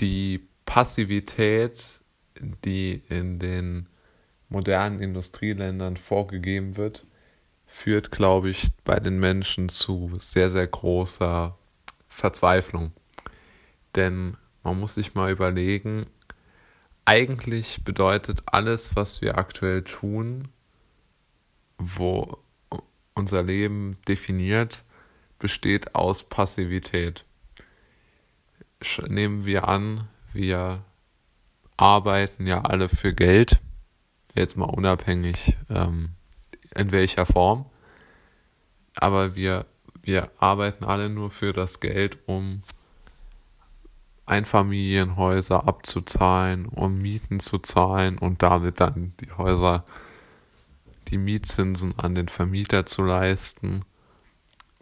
die Passivität, die in den modernen Industrieländern vorgegeben wird, führt, glaube ich, bei den Menschen zu sehr, sehr großer Verzweiflung. Denn man muss sich mal überlegen, eigentlich bedeutet alles, was wir aktuell tun, wo unser Leben definiert, besteht aus Passivität. Nehmen wir an, wir arbeiten ja alle für Geld, jetzt mal unabhängig ähm, in welcher Form, aber wir, wir arbeiten alle nur für das Geld, um Einfamilienhäuser abzuzahlen, um Mieten zu zahlen und damit dann die Häuser, die Mietzinsen an den Vermieter zu leisten.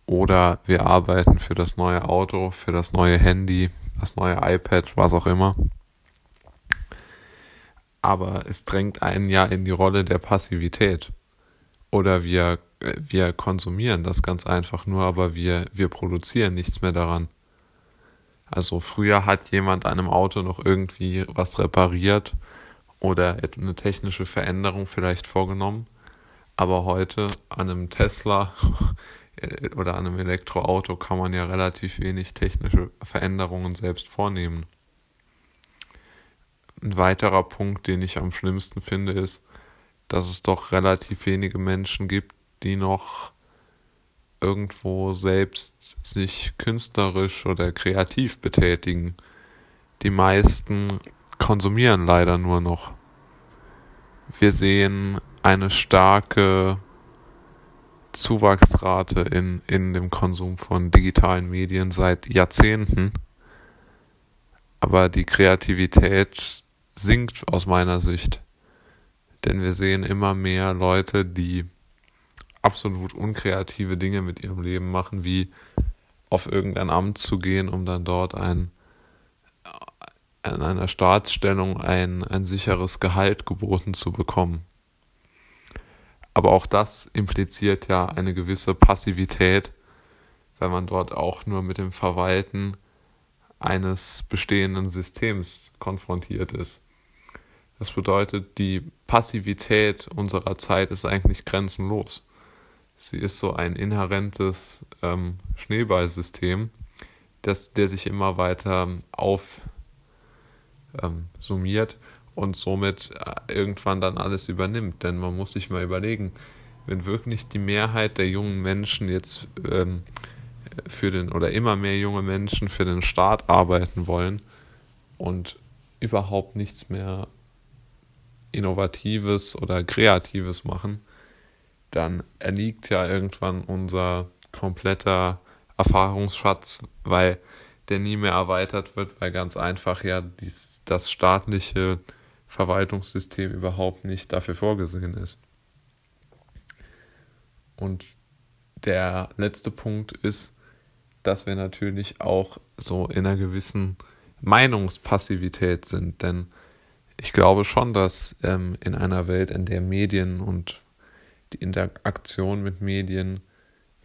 Oder wir arbeiten für das neue Auto, für das neue Handy, das neue iPad, was auch immer. Aber es drängt einen ja in die Rolle der Passivität. Oder wir, wir konsumieren das ganz einfach nur, aber wir, wir produzieren nichts mehr daran. Also früher hat jemand an einem Auto noch irgendwie was repariert oder eine technische Veränderung vielleicht vorgenommen. Aber heute an einem Tesla oder an einem Elektroauto kann man ja relativ wenig technische Veränderungen selbst vornehmen. Ein weiterer Punkt, den ich am schlimmsten finde, ist, dass es doch relativ wenige Menschen gibt, die noch irgendwo selbst sich künstlerisch oder kreativ betätigen. Die meisten konsumieren leider nur noch. Wir sehen eine starke Zuwachsrate in, in dem Konsum von digitalen Medien seit Jahrzehnten. Aber die Kreativität sinkt aus meiner Sicht. Denn wir sehen immer mehr Leute, die absolut unkreative Dinge mit ihrem Leben machen, wie auf irgendein Amt zu gehen, um dann dort ein in einer Staatsstellung ein, ein sicheres Gehalt geboten zu bekommen. Aber auch das impliziert ja eine gewisse Passivität, weil man dort auch nur mit dem Verwalten eines bestehenden Systems konfrontiert ist. Das bedeutet, die Passivität unserer Zeit ist eigentlich grenzenlos. Sie ist so ein inhärentes ähm, Schneeballsystem, das, der sich immer weiter auf ähm, und somit äh, irgendwann dann alles übernimmt. Denn man muss sich mal überlegen, wenn wirklich die Mehrheit der jungen Menschen jetzt ähm, für den oder immer mehr junge Menschen für den Staat arbeiten wollen und überhaupt nichts mehr Innovatives oder Kreatives machen, dann erliegt ja irgendwann unser kompletter Erfahrungsschatz, weil der nie mehr erweitert wird, weil ganz einfach ja dies, das staatliche Verwaltungssystem überhaupt nicht dafür vorgesehen ist. Und der letzte Punkt ist, dass wir natürlich auch so in einer gewissen Meinungspassivität sind, denn ich glaube schon, dass ähm, in einer Welt, in der Medien und die Interaktion mit Medien,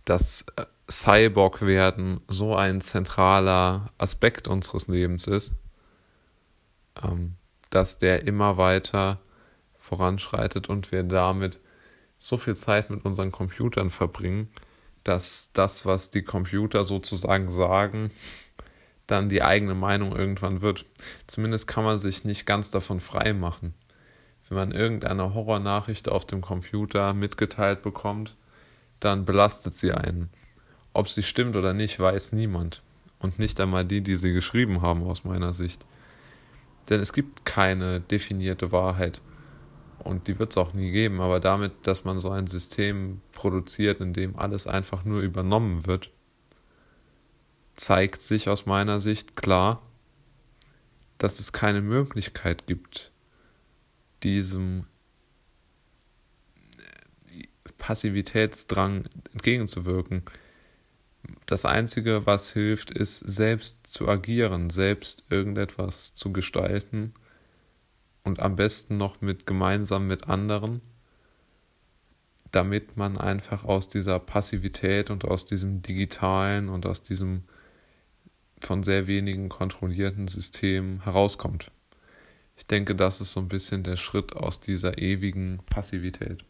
das äh, Cyborg-werden so ein zentraler Aspekt unseres Lebens ist, ähm, dass der immer weiter voranschreitet und wir damit so viel Zeit mit unseren Computern verbringen, dass das, was die Computer sozusagen sagen, dann die eigene Meinung irgendwann wird. Zumindest kann man sich nicht ganz davon frei machen wenn man irgendeine Horrornachricht auf dem Computer mitgeteilt bekommt, dann belastet sie einen. Ob sie stimmt oder nicht, weiß niemand. Und nicht einmal die, die sie geschrieben haben, aus meiner Sicht. Denn es gibt keine definierte Wahrheit. Und die wird es auch nie geben. Aber damit, dass man so ein System produziert, in dem alles einfach nur übernommen wird, zeigt sich aus meiner Sicht klar, dass es keine Möglichkeit gibt, diesem Passivitätsdrang entgegenzuwirken. Das Einzige, was hilft, ist selbst zu agieren, selbst irgendetwas zu gestalten und am besten noch mit gemeinsam mit anderen, damit man einfach aus dieser Passivität und aus diesem digitalen und aus diesem von sehr wenigen kontrollierten Systemen herauskommt. Ich denke, das ist so ein bisschen der Schritt aus dieser ewigen Passivität.